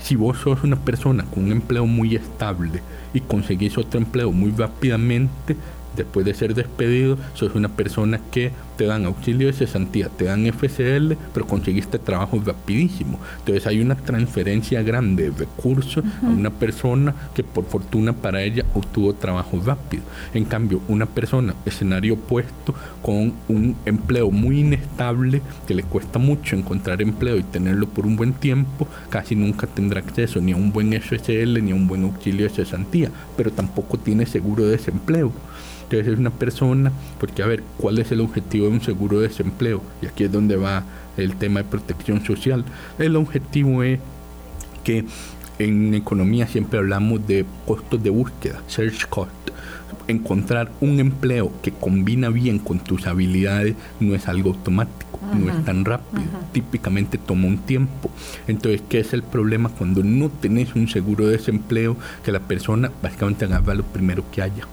si vos sos una persona con un empleo muy estable y conseguís otro empleo muy rápidamente, después de ser despedido, sos una persona que te dan auxilio de cesantía, te dan FCL, pero conseguiste trabajo rapidísimo. Entonces hay una transferencia grande de recursos a una persona que por fortuna para ella obtuvo trabajo rápido. En cambio, una persona, escenario opuesto, con un empleo muy inestable, que le cuesta mucho encontrar empleo y tenerlo por un buen tiempo, casi nunca tendrá acceso ni a un buen FCL ni a un buen auxilio de cesantía, pero tampoco tiene seguro de desempleo. Entonces es una persona, porque a ver, ¿cuál es el objetivo de un seguro de desempleo? Y aquí es donde va el tema de protección social. El objetivo es que en economía siempre hablamos de costos de búsqueda, search cost. Encontrar un empleo que combina bien con tus habilidades no es algo automático, no es tan rápido. Típicamente toma un tiempo. Entonces, ¿qué es el problema cuando no tenés un seguro de desempleo que la persona básicamente agarra lo primero que haya?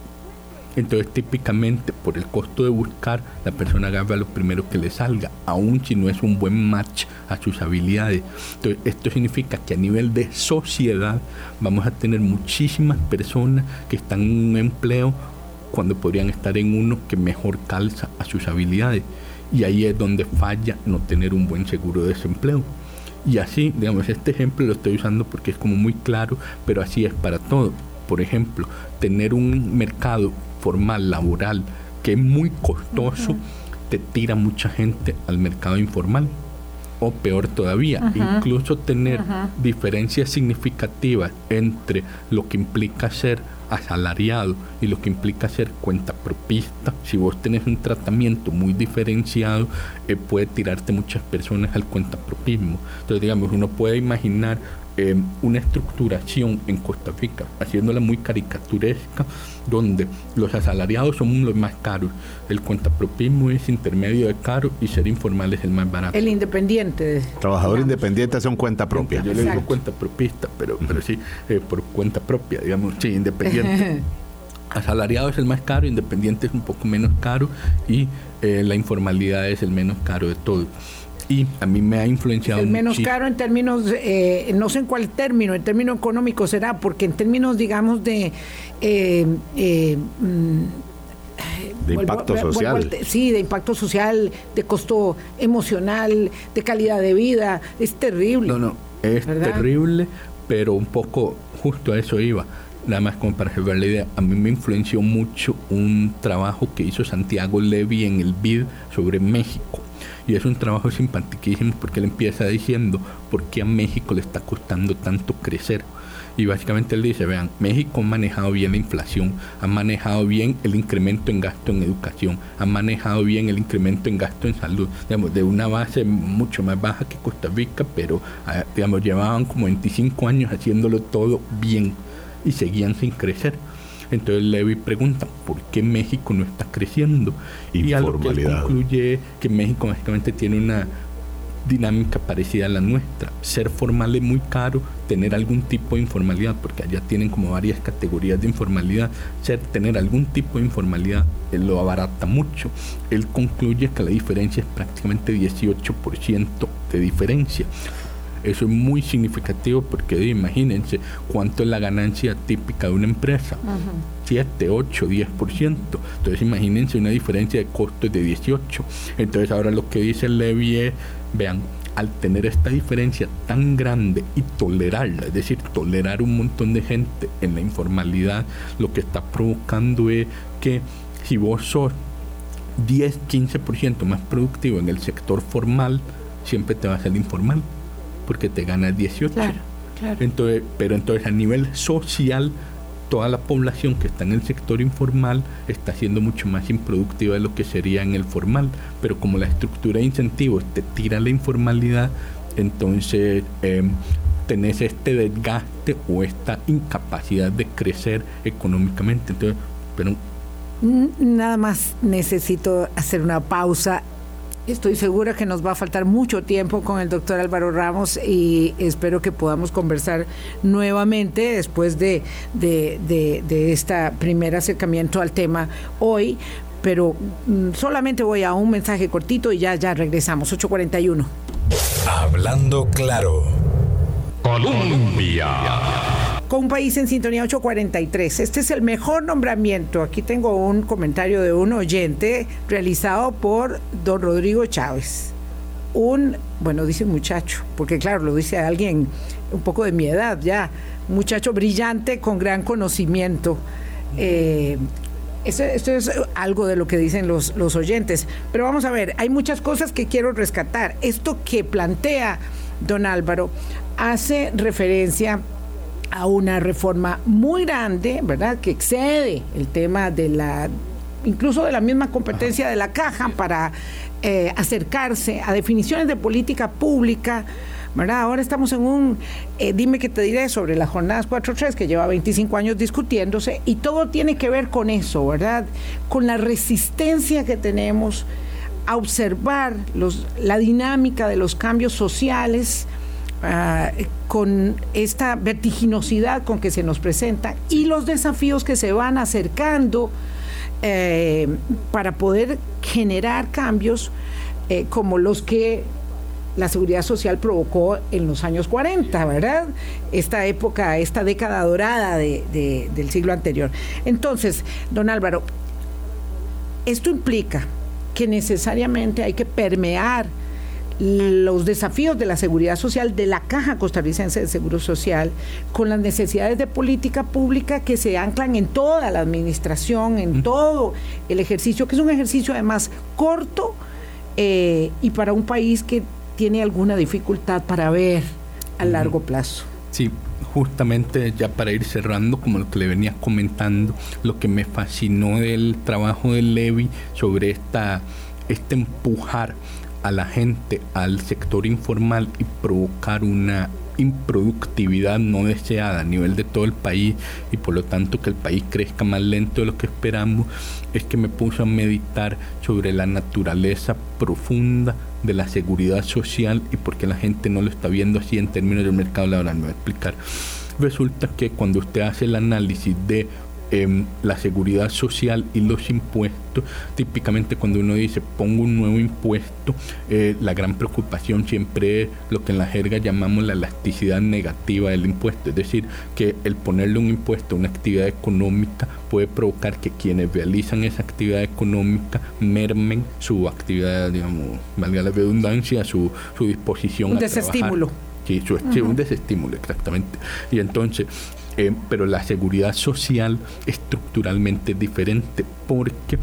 Entonces típicamente por el costo de buscar, la persona agarra lo primero que le salga, aun si no es un buen match a sus habilidades. Entonces esto significa que a nivel de sociedad vamos a tener muchísimas personas que están en un empleo cuando podrían estar en uno que mejor calza a sus habilidades. Y ahí es donde falla no tener un buen seguro de desempleo. Y así, digamos, este ejemplo lo estoy usando porque es como muy claro, pero así es para todo. Por ejemplo, tener un mercado formal, laboral, que es muy costoso, te tira mucha gente al mercado informal. O peor todavía, incluso tener diferencias significativas entre lo que implica ser asalariado y lo que implica ser cuenta propista, si vos tenés un tratamiento muy diferenciado, eh, puede tirarte muchas personas al cuenta propismo. Entonces, digamos, uno puede imaginar eh, una estructuración en Costa Rica, haciéndola muy caricaturesca, donde los asalariados son los más caros, el cuentapropismo es intermedio de caro y ser informal es el más barato. El independiente. Trabajador independiente son cuenta propia. Yo le digo cuenta propista, pero, pero sí, eh, por cuenta propia, digamos, sí, independiente. asalariado es el más caro, independiente es un poco menos caro y eh, la informalidad es el menos caro de todo y a mí me ha influenciado. El menos caro en términos, eh, no sé en cuál término, en términos económicos será, porque en términos, digamos, de... Eh, eh, mm, de impacto social. sí, de impacto social, de costo emocional, de calidad de vida, es terrible. No, no, es terrible, pero un poco justo a eso iba. Nada más como para llevar la idea, a mí me influenció mucho un trabajo que hizo Santiago Levy en el BID sobre México y es un trabajo simpaticísimo porque él empieza diciendo por qué a México le está costando tanto crecer. Y básicamente él dice, vean, México ha manejado bien la inflación, ha manejado bien el incremento en gasto en educación, ha manejado bien el incremento en gasto en salud, digamos, de una base mucho más baja que Costa Rica, pero, ah, digamos, llevaban como 25 años haciéndolo todo bien y seguían sin crecer. Entonces Levi pregunta, ¿por qué México no está creciendo? Y a lo que concluye que México básicamente tiene una dinámica parecida a la nuestra. Ser formal es muy caro, tener algún tipo de informalidad, porque allá tienen como varias categorías de informalidad. Ser, tener algún tipo de informalidad él lo abarata mucho. Él concluye que la diferencia es prácticamente 18% de diferencia. Eso es muy significativo porque imagínense cuánto es la ganancia típica de una empresa. 7, 8, 10%. Entonces imagínense una diferencia de costos de 18. Entonces ahora lo que dice Levy es, vean, al tener esta diferencia tan grande y tolerarla, es decir, tolerar un montón de gente en la informalidad, lo que está provocando es que si vos sos 10, 15% más productivo en el sector formal, siempre te vas al informal, porque te ganas 18. Claro, claro. Entonces, pero entonces a nivel social, toda la población que está en el sector informal está siendo mucho más improductiva de lo que sería en el formal. Pero como la estructura de incentivos te tira la informalidad, entonces eh, tenés este desgaste o esta incapacidad de crecer económicamente. Entonces, pero Nada más necesito hacer una pausa. Estoy segura que nos va a faltar mucho tiempo con el doctor Álvaro Ramos y espero que podamos conversar nuevamente después de, de, de, de este primer acercamiento al tema hoy. Pero mm, solamente voy a un mensaje cortito y ya, ya regresamos. 841. Hablando claro. Colombia. Con un país en sintonía 843. Este es el mejor nombramiento. Aquí tengo un comentario de un oyente realizado por don Rodrigo Chávez. Un, bueno, dice muchacho, porque claro, lo dice alguien un poco de mi edad ya. Muchacho brillante con gran conocimiento. Eh, esto, es algo de lo que dicen los, los oyentes. Pero vamos a ver, hay muchas cosas que quiero rescatar. Esto que plantea don Álvaro hace referencia a una reforma muy grande, ¿verdad? Que excede el tema de la, incluso de la misma competencia de la caja para eh, acercarse a definiciones de política pública. ¿verdad? Ahora estamos en un, eh, dime que te diré sobre las jornadas 4.3 que lleva 25 años discutiéndose y todo tiene que ver con eso, ¿verdad? Con la resistencia que tenemos a observar los, la dinámica de los cambios sociales, Uh, con esta vertiginosidad con que se nos presenta y los desafíos que se van acercando eh, para poder generar cambios eh, como los que la seguridad social provocó en los años 40, ¿verdad? Esta época, esta década dorada de, de, del siglo anterior. Entonces, don Álvaro, esto implica que necesariamente hay que permear los desafíos de la seguridad social de la Caja Costarricense de Seguro Social con las necesidades de política pública que se anclan en toda la administración, en todo el ejercicio, que es un ejercicio además corto eh, y para un país que tiene alguna dificultad para ver a largo plazo. Sí, justamente ya para ir cerrando, como lo que le venía comentando, lo que me fascinó del trabajo de Levi sobre esta, este empujar a la gente al sector informal y provocar una improductividad no deseada a nivel de todo el país y por lo tanto que el país crezca más lento de lo que esperamos, es que me puso a meditar sobre la naturaleza profunda de la seguridad social y por qué la gente no lo está viendo así en términos del mercado laboral. Me voy a explicar. Resulta que cuando usted hace el análisis de eh, la seguridad social y los impuestos, típicamente cuando uno dice pongo un nuevo impuesto, eh, la gran preocupación siempre es lo que en la jerga llamamos la elasticidad negativa del impuesto, es decir, que el ponerle un impuesto a una actividad económica puede provocar que quienes realizan esa actividad económica mermen su actividad, digamos, valga la redundancia, su, su disposición un a desestímulo. Trabajar. Sí, su, uh -huh. un desestímulo, exactamente. Y entonces, eh, pero la seguridad social estructuralmente es diferente porque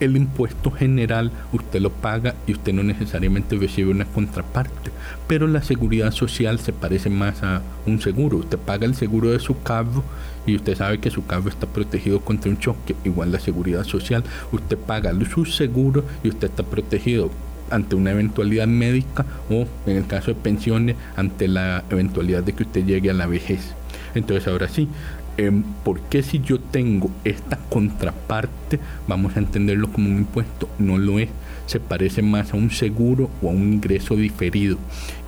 el impuesto general usted lo paga y usted no necesariamente recibe una contraparte. Pero la seguridad social se parece más a un seguro. Usted paga el seguro de su carro y usted sabe que su carro está protegido contra un choque. Igual la seguridad social, usted paga su seguro y usted está protegido ante una eventualidad médica o en el caso de pensiones ante la eventualidad de que usted llegue a la vejez. Entonces ahora sí, eh, ¿por qué si yo tengo esta contraparte, vamos a entenderlo como un impuesto? No lo es, se parece más a un seguro o a un ingreso diferido.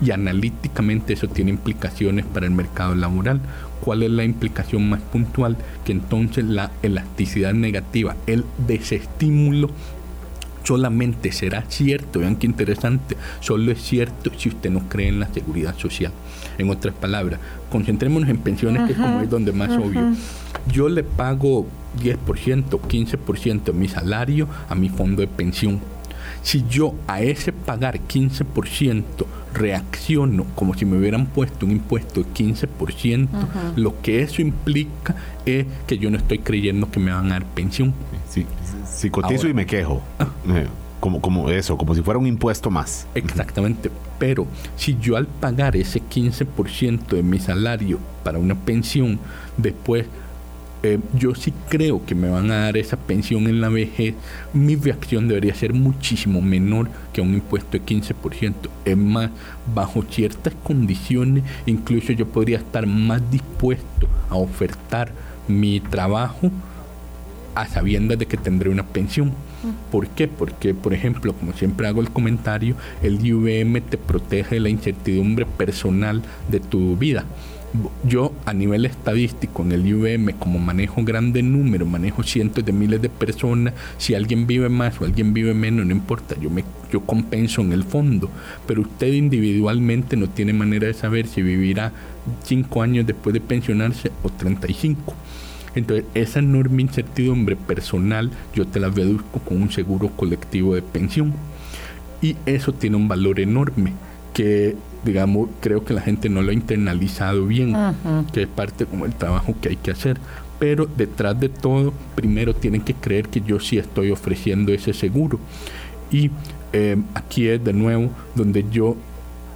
Y analíticamente eso tiene implicaciones para el mercado laboral. ¿Cuál es la implicación más puntual? Que entonces la elasticidad negativa, el desestímulo solamente será cierto, vean qué interesante, solo es cierto si usted no cree en la seguridad social. En otras palabras, concentrémonos en pensiones, uh -huh, que es como es donde más uh -huh. obvio. Yo le pago 10%, 15% de mi salario a mi fondo de pensión. Si yo a ese pagar 15% reacciono como si me hubieran puesto un impuesto de 15%, uh -huh. lo que eso implica es que yo no estoy creyendo que me van a dar pensión. Sí, si cotizo Ahora, y me quejo. Ah, como, como eso, como si fuera un impuesto más. Exactamente, pero si yo al pagar ese 15% de mi salario para una pensión, después eh, yo sí creo que me van a dar esa pensión en la vejez, mi reacción debería ser muchísimo menor que un impuesto de 15%. Es más, bajo ciertas condiciones, incluso yo podría estar más dispuesto a ofertar mi trabajo a sabiendas de que tendré una pensión. ¿Por qué? Porque, por ejemplo, como siempre hago el comentario, el IVM te protege de la incertidumbre personal de tu vida yo a nivel estadístico en el IVM, como manejo grandes números, manejo cientos de miles de personas, si alguien vive más o alguien vive menos, no importa, yo, me, yo compenso en el fondo, pero usted individualmente no tiene manera de saber si vivirá 5 años después de pensionarse o 35. Entonces, esa enorme incertidumbre personal yo te la reduzco con un seguro colectivo de pensión. Y eso tiene un valor enorme que digamos, creo que la gente no lo ha internalizado bien, que es parte como el trabajo que hay que hacer. Pero detrás de todo, primero tienen que creer que yo sí estoy ofreciendo ese seguro. Y eh, aquí es de nuevo donde yo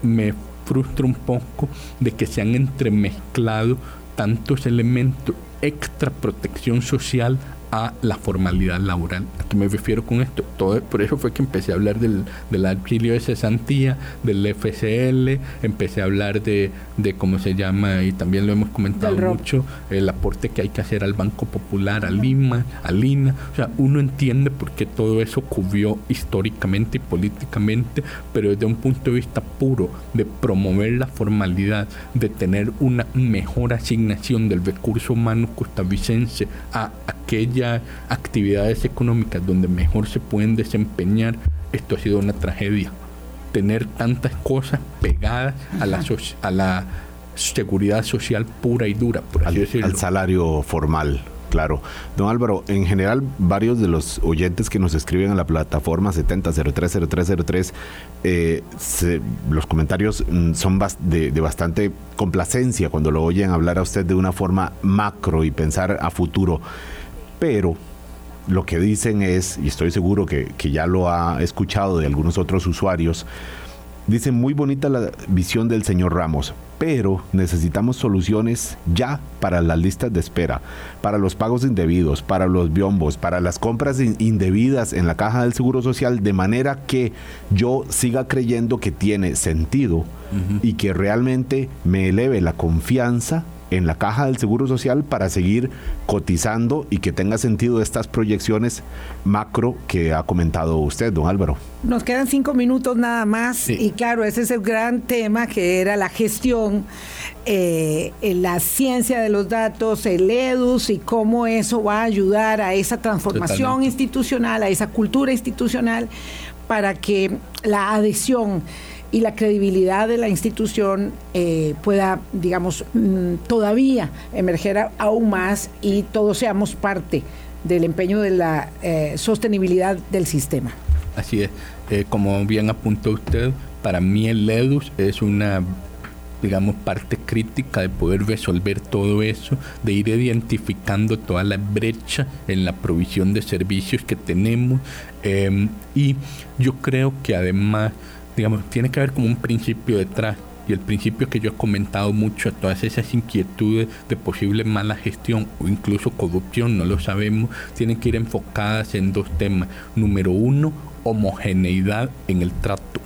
me frustro un poco de que se han entremezclado tantos elementos extra protección social a la formalidad laboral. ¿A qué me refiero con esto? Todo, por eso fue que empecé a hablar del, del alquilio de cesantía, del FCL, empecé a hablar de, de cómo se llama, y también lo hemos comentado mucho, el aporte que hay que hacer al Banco Popular, a Lima, a Lina. O sea, uno entiende por qué todo eso cubrió históricamente y políticamente, pero desde un punto de vista puro de promover la formalidad, de tener una mejor asignación del recurso humano costarricense a actividades económicas donde mejor se pueden desempeñar, esto ha sido una tragedia tener tantas cosas pegadas a la, a la seguridad social pura y dura, por así al, decirlo. Al salario formal. Claro. Don Álvaro, en general, varios de los oyentes que nos escriben a la plataforma 70030303, eh, los comentarios mm, son de, de, bastante complacencia cuando lo oyen hablar a usted de una forma macro y pensar a futuro. Pero lo que dicen es, y estoy seguro que, ya lo ha escuchado de algunos otros usuarios, dicen muy bonita la visión del señor Ramos, pero necesitamos soluciones ya para las listas de espera, para los pagos indebidos, para los biombos, para las compras indebidas en la caja del Seguro Social, de manera que yo siga creyendo que tiene sentido y que realmente me eleve la confianza en la caja del Seguro Social para seguir cotizando y que tenga sentido estas proyecciones macro que ha comentado usted, don Álvaro. Nos quedan cinco minutos nada más y claro, ese es el gran tema que era la gestión, eh, la ciencia de los datos, el EDUS y cómo eso va a ayudar a esa transformación institucional, a esa cultura institucional para que la adhesión y la credibilidad de la institución eh, pueda, digamos, mm, todavía emerger aún más y todos seamos parte del empeño de la eh, sostenibilidad del sistema. Así es, eh, como bien apuntó usted, para mí el EDUS es una digamos, parte crítica de poder resolver todo eso, de ir identificando toda la brecha en la provisión de servicios que tenemos. y yo creo que además digamos, tiene que haber como un principio detrás. Y el principio que yo he comentado mucho, todas esas inquietudes de posible mala gestión o incluso corrupción, no lo sabemos, tienen que ir enfocadas en dos temas. Número uno, homogeneidad en el trato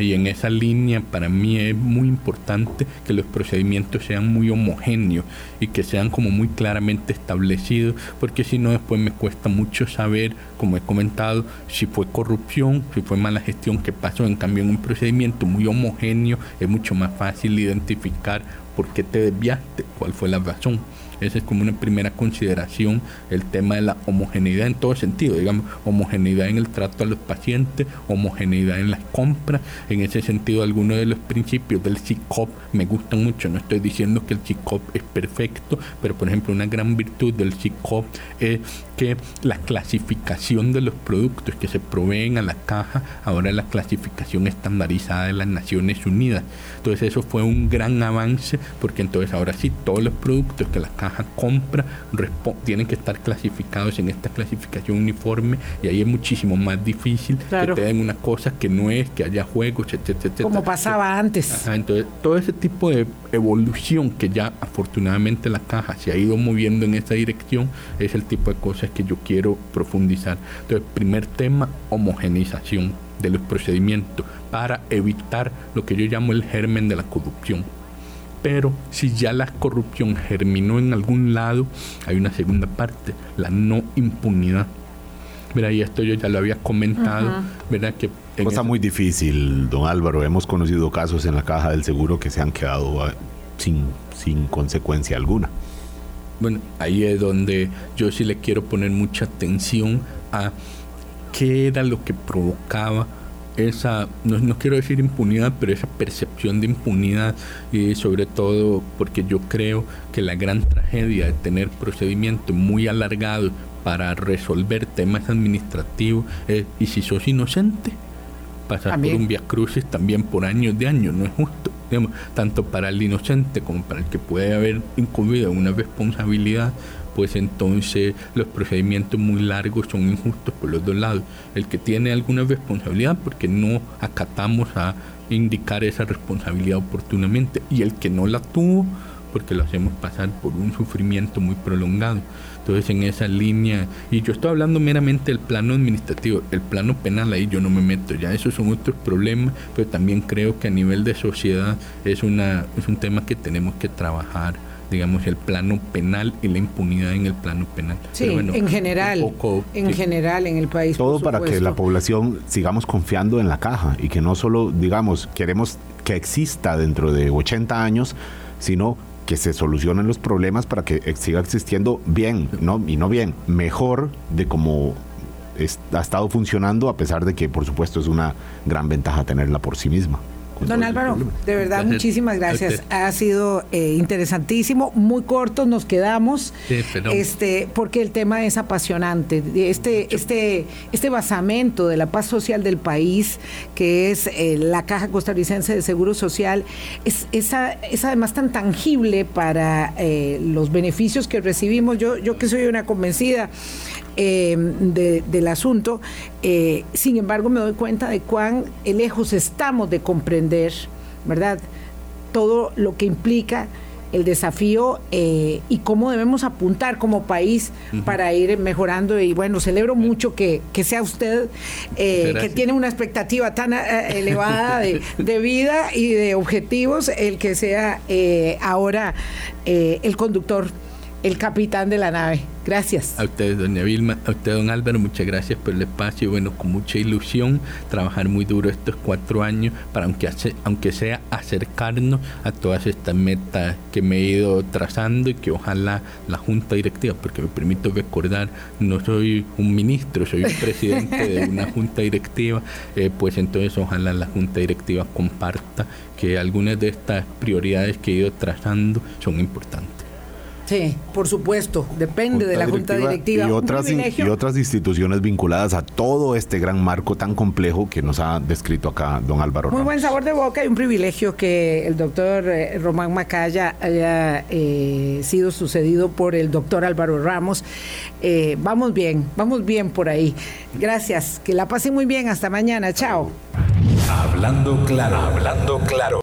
y en esa línea para mí es muy importante que los procedimientos sean muy homogéneos y que sean como muy claramente establecidos, porque si no después me cuesta mucho saber, como he comentado, si fue corrupción, si fue mala gestión, qué pasó. En cambio, en un procedimiento muy homogéneo es mucho más fácil identificar por qué te desviaste, cuál fue la razón. Esa es como una primera consideración, el tema de la homogeneidad en todo sentido, digamos, homogeneidad en el trato a los pacientes, homogeneidad en las compras. En ese sentido, algunos de los principios del CICOP me gustan mucho. No estoy diciendo que el CICOP es perfecto, pero por ejemplo, una gran virtud del CICOP es que la clasificación de los productos que se proveen a la caja, ahora la clasificación estandarizada de las Naciones Unidas. Entonces eso fue un gran avance porque entonces ahora sí todos los productos que la caja compra tienen que estar clasificados en esta clasificación uniforme y ahí es muchísimo más difícil que te den una cosa que no es, que haya juegos, etcétera, Como pasaba antes. entonces, todo ese tipo de evolución que ya afortunadamente la caja se ha ido moviendo en esa dirección es el tipo de cosas que yo quiero profundizar. Entonces, primer tema, homogenización de los procedimientos para evitar lo que yo llamo el germen de la corrupción. Pero si ya la corrupción germinó en algún lado, hay una segunda parte, la no impunidad. Mira, y esto yo ya lo había comentado, ¿verdad? Que Cosa muy difícil, don Álvaro. Hemos conocido casos en la caja del seguro que se han quedado ah, sin, sin consecuencia alguna. Bueno, ahí es donde yo sí le quiero poner mucha atención a qué era lo que provocaba esa, no, quiero decir impunidad, pero esa percepción de impunidad y sobre todo porque yo creo que la gran tragedia de tener procedimientos muy alargados para resolver temas administrativos es, y si sos inocente, pasar por un via crucis también por años de años, no es justo, tanto para el inocente como para el que puede haber incurrido una responsabilidad pues entonces los procedimientos muy largos son injustos por los dos lados. El que tiene alguna responsabilidad porque no acatamos a indicar esa responsabilidad oportunamente y el que no la tuvo porque lo hacemos pasar por un sufrimiento muy prolongado. Entonces en esa línea, y yo estoy hablando meramente del plano administrativo, el plano penal ahí yo no me meto, ya esos son otros problemas, pero también creo que a nivel de sociedad es, una, es un tema que tenemos que trabajar digamos, el plano penal y la impunidad en el plano penal. Sí, en general, en general en el país. Todo para que la población sigamos confiando en la caja y que no solo, digamos, queremos que exista dentro de 80 años, sino que se solucionen los problemas para que siga existiendo bien, ¿no? Y no bien, mejor de como ha estado funcionando, a pesar de que, por supuesto, es una gran ventaja tenerla por sí misma. Don Álvaro, de verdad, muchísimas gracias. Ha sido eh, interesantísimo, muy corto nos quedamos, este, porque el tema es apasionante. Este, este, este basamento de la paz social del país, que es eh, la Caja Costarricense de Seguro Social, es, es además tan tangible para eh, los beneficios que recibimos. Yo, yo que soy una convencida Em, del asunto. Eh, sin embargo, me doy cuenta de cuán lejos estamos de comprender, ¿verdad? Todo lo que implica el desafío eh, y cómo debemos apuntar como país para ir mejorando. Y bueno, celebro mucho que, sea usted, eh, que tiene una expectativa tan elevada de, de, vida y de objetivos, el que sea ahora el conductor, el capitán de la nave. Gracias. A ustedes, doña Vilma, a usted, don Álvaro, muchas gracias por el espacio. Bueno, con mucha ilusión, trabajar muy duro estos cuatro años para, aunque, aunque sea acercarnos a todas estas metas que me he ido trazando y que ojalá la Junta Directiva, porque me permito recordar, no soy un ministro, soy un presidente de una Junta Directiva, eh, pues entonces ojalá la Junta Directiva comparta que algunas de estas prioridades que he ido trazando son importantes. Sí, por supuesto, depende de la Junta Directiva. Y otras, y otras instituciones vinculadas a todo este gran marco tan complejo que nos ha descrito acá don Álvaro. Muy buen sabor de boca y un privilegio que el doctor eh, Román Macaya haya eh, sido sucedido por el doctor Álvaro Ramos. Eh, vamos bien, vamos bien por ahí. Gracias, que la pasen muy bien, hasta mañana, chao. Hablando claro, hablando claro.